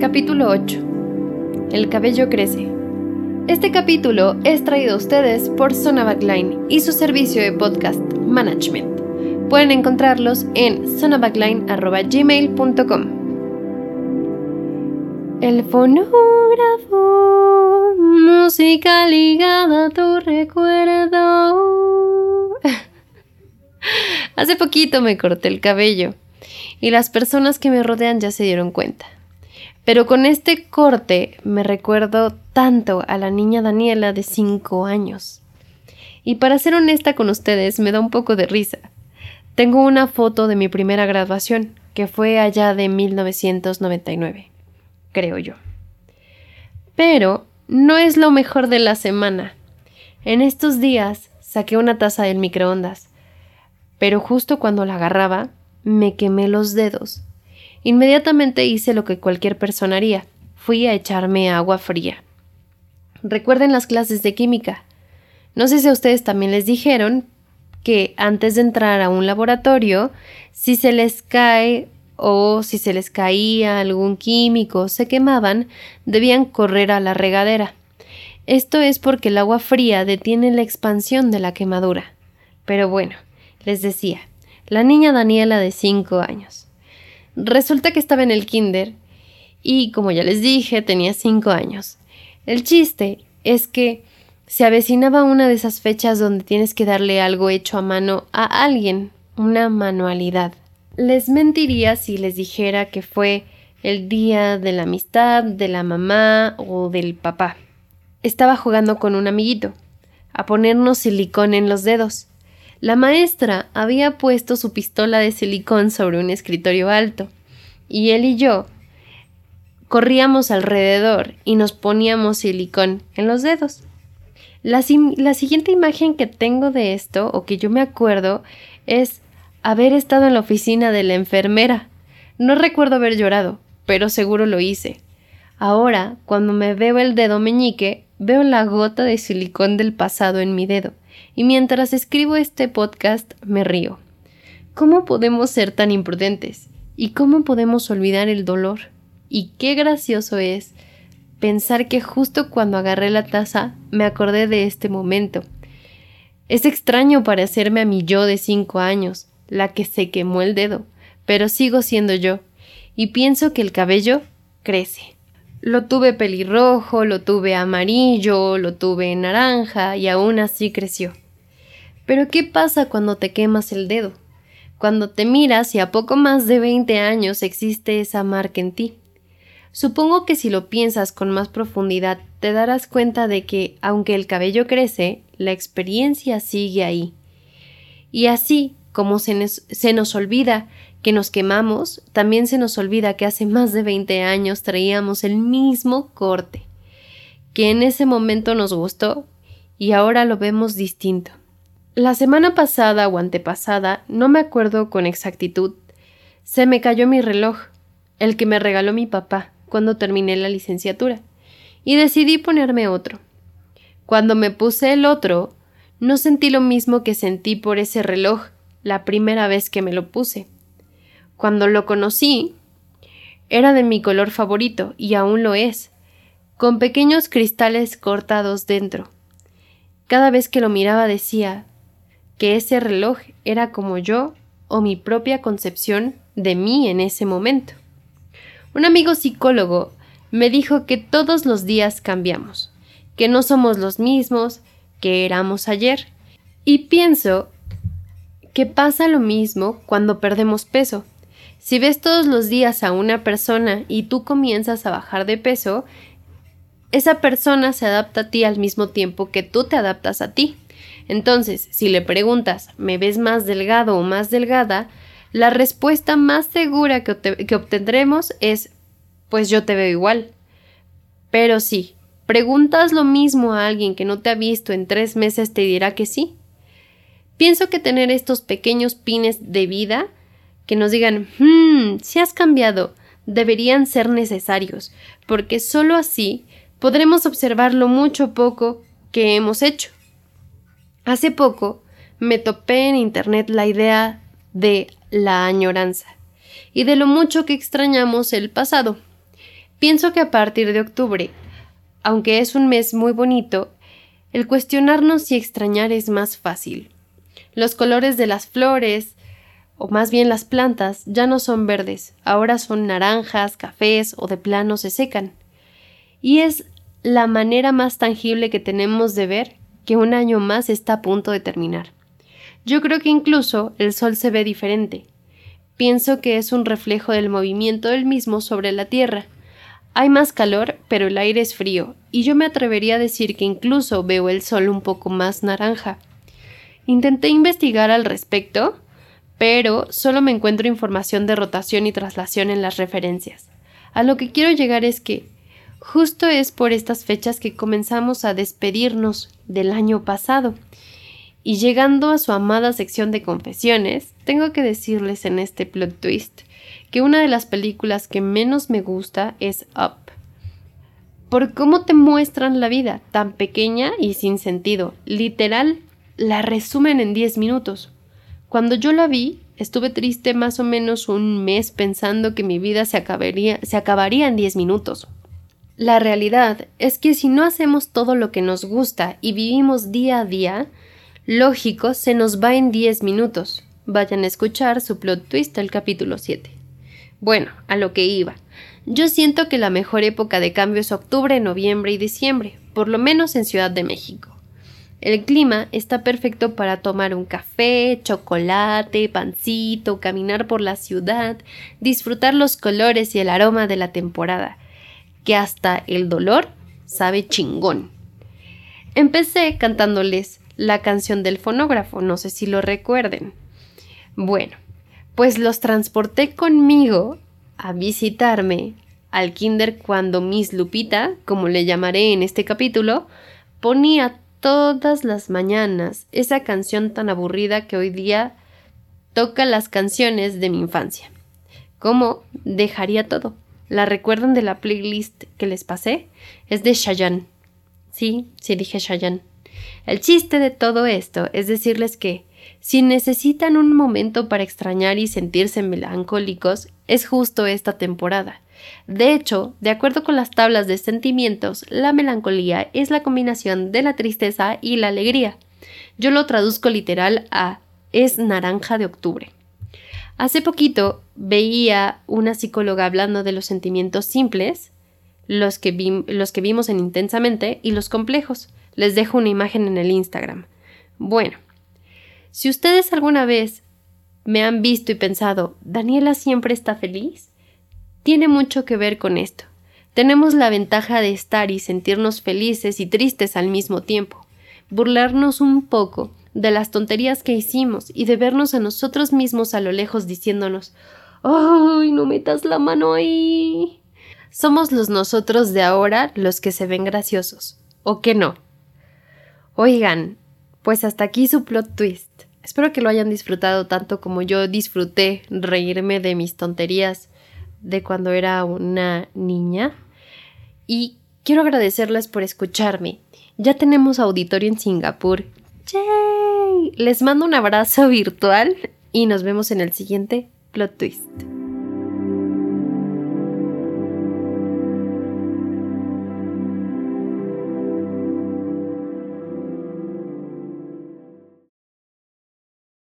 Capítulo 8. El cabello crece. Este capítulo es traído a ustedes por Zona Backline y su servicio de podcast management. Pueden encontrarlos en zonabackline.gmail.com. El fonógrafo, música ligada a tu recuerdo. Hace poquito me corté el cabello y las personas que me rodean ya se dieron cuenta. Pero con este corte me recuerdo tanto a la niña Daniela de 5 años. Y para ser honesta con ustedes, me da un poco de risa. Tengo una foto de mi primera graduación, que fue allá de 1999, creo yo. Pero no es lo mejor de la semana. En estos días saqué una taza del microondas, pero justo cuando la agarraba, me quemé los dedos. Inmediatamente hice lo que cualquier persona haría. Fui a echarme agua fría. Recuerden las clases de química. No sé si a ustedes también les dijeron que antes de entrar a un laboratorio, si se les cae o si se les caía algún químico, se quemaban, debían correr a la regadera. Esto es porque el agua fría detiene la expansión de la quemadura. Pero bueno, les decía, la niña Daniela de 5 años. Resulta que estaba en el kinder y, como ya les dije, tenía 5 años. El chiste es que se avecinaba una de esas fechas donde tienes que darle algo hecho a mano a alguien, una manualidad. Les mentiría si les dijera que fue el día de la amistad, de la mamá o del papá. Estaba jugando con un amiguito, a ponernos silicón en los dedos. La maestra había puesto su pistola de silicón sobre un escritorio alto, y él y yo corríamos alrededor y nos poníamos silicón en los dedos. La, siguiente imagen que tengo de esto, o que yo me acuerdo, es haber estado en la oficina de la enfermera. No recuerdo haber llorado, pero seguro lo hice. Ahora, cuando me veo el dedo meñique, veo la gota de silicón del pasado en mi dedo y mientras escribo este podcast me río. ¿Cómo podemos ser tan imprudentes? ¿Y cómo podemos olvidar el dolor? Y qué gracioso es pensar que justo cuando agarré la taza me acordé de este momento. Es extraño parecerme a mi yo de cinco años, la que se quemó el dedo, pero sigo siendo yo, y pienso que el cabello crece. Lo tuve pelirrojo, lo tuve amarillo, lo tuve naranja y aún así creció. Pero ¿qué pasa cuando te quemas el dedo? Cuando te miras y a poco más de 20 años existe esa marca en ti. Supongo que si lo piensas con más profundidad te darás cuenta de que, aunque el cabello crece, la experiencia sigue ahí. Y así como se nos, se nos olvida que nos quemamos, también se nos olvida que hace más de 20 años traíamos el mismo corte, que en ese momento nos gustó y ahora lo vemos distinto. La semana pasada o antepasada, no me acuerdo con exactitud, se me cayó mi reloj, el que me regaló mi papá cuando terminé la licenciatura, y decidí ponerme otro. Cuando me puse el otro, no sentí lo mismo que sentí por ese reloj la primera vez que me lo puse. Cuando lo conocí, era de mi color favorito y aún lo es, con pequeños cristales cortados dentro. Cada vez que lo miraba decía que ese reloj era como yo o mi propia concepción de mí en ese momento. Un amigo psicólogo me dijo que todos los días cambiamos, que no somos los mismos que éramos ayer, y pienso que pasa lo mismo cuando perdemos peso. Si ves todos los días a una persona y tú comienzas a bajar de peso, esa persona se adapta a ti al mismo tiempo que tú te adaptas a ti. Entonces, si le preguntas, ¿me ves más delgado o más delgada? La respuesta más segura que, obtendremos es, pues yo te veo igual. Pero si preguntas lo mismo a alguien que no te ha visto en tres meses, te dirá que sí. Pienso que tener estos pequeños pines de vida que nos digan, hmm, si has cambiado, deberían ser necesarios, porque sólo así podremos observar lo mucho poco que hemos hecho. Hace poco me topé en Internet la idea de la añoranza y de lo mucho que extrañamos el pasado. Pienso que a partir de octubre, aunque es un mes muy bonito, el cuestionarnos y extrañar es más fácil. Los colores de las flores, o más bien las plantas, ya no son verdes, ahora son naranjas, cafés o de plano se secan. Y es la manera más tangible que tenemos de ver que un año más está a punto de terminar. Yo creo que incluso el sol se ve diferente. Pienso que es un reflejo del movimiento del mismo sobre la Tierra. Hay más calor, pero el aire es frío, y yo me atrevería a decir que incluso veo el sol un poco más naranja. Intenté investigar al respecto, pero solo me encuentro información de rotación y traslación en las referencias. A lo que quiero llegar es que justo es por estas fechas que comenzamos a despedirnos del año pasado. Y llegando a su amada sección de confesiones, tengo que decirles en este plot twist que una de las películas que menos me gusta es Up. Por cómo te muestran la vida, tan pequeña y sin sentido. Literal, la resumen en 10 minutos. Cuando yo la vi, estuve triste más o menos un mes pensando que mi vida se acabaría, se acabaría en 10 minutos. La realidad es que si no hacemos todo lo que nos gusta y vivimos día a día, lógico, se nos va en 10 minutos. Vayan a escuchar su plot twist del capítulo 7. Bueno, a lo que iba. Yo siento que la mejor época de cambio es octubre, noviembre y diciembre, por lo menos en Ciudad de México. El clima está perfecto para tomar un café, chocolate, pancito, caminar por la ciudad, disfrutar los colores y el aroma de la temporada, que hasta el dolor sabe chingón. Empecé cantándoles la canción del fonógrafo, no sé si lo recuerden. Bueno, pues los transporté conmigo a visitarme al kinder cuando Miss Lupita, como le llamaré en este capítulo, ponía todas las mañanas esa canción tan aburrida que hoy día toca las canciones de mi infancia. ¿Cómo dejaría todo? ¿La recuerdan de la playlist que les pasé? Es de Shayan. Sí, sí dije Shayan. El chiste de todo esto es decirles que si necesitan un momento para extrañar y sentirse melancólicos, es justo esta temporada. De hecho, de acuerdo con las tablas de sentimientos, la melancolía es la combinación de la tristeza y la alegría. Yo lo traduzco literal a es naranja de octubre. Hace poquito veía una psicóloga hablando de los sentimientos simples, los que, vimos en intensamente, y los complejos. Les dejo una imagen en el Instagram. Bueno, si ustedes alguna vez me han visto y pensado, Daniela siempre está feliz, tiene mucho que ver con esto. Tenemos la ventaja de estar y sentirnos felices y tristes al mismo tiempo, burlarnos un poco de las tonterías que hicimos y de vernos a nosotros mismos a lo lejos diciéndonos ¡Ay, no metas la mano ahí! Somos los nosotros de ahora los que se ven graciosos, ¿o que no? Oigan, pues hasta aquí su plot twist. Espero que lo hayan disfrutado tanto como yo disfruté reírme de mis tonterías de cuando era una niña y quiero agradecerles por escucharme. Ya tenemos auditorio en Singapur. ¡Yay! Les mando un abrazo virtual y nos vemos en el siguiente plot twist.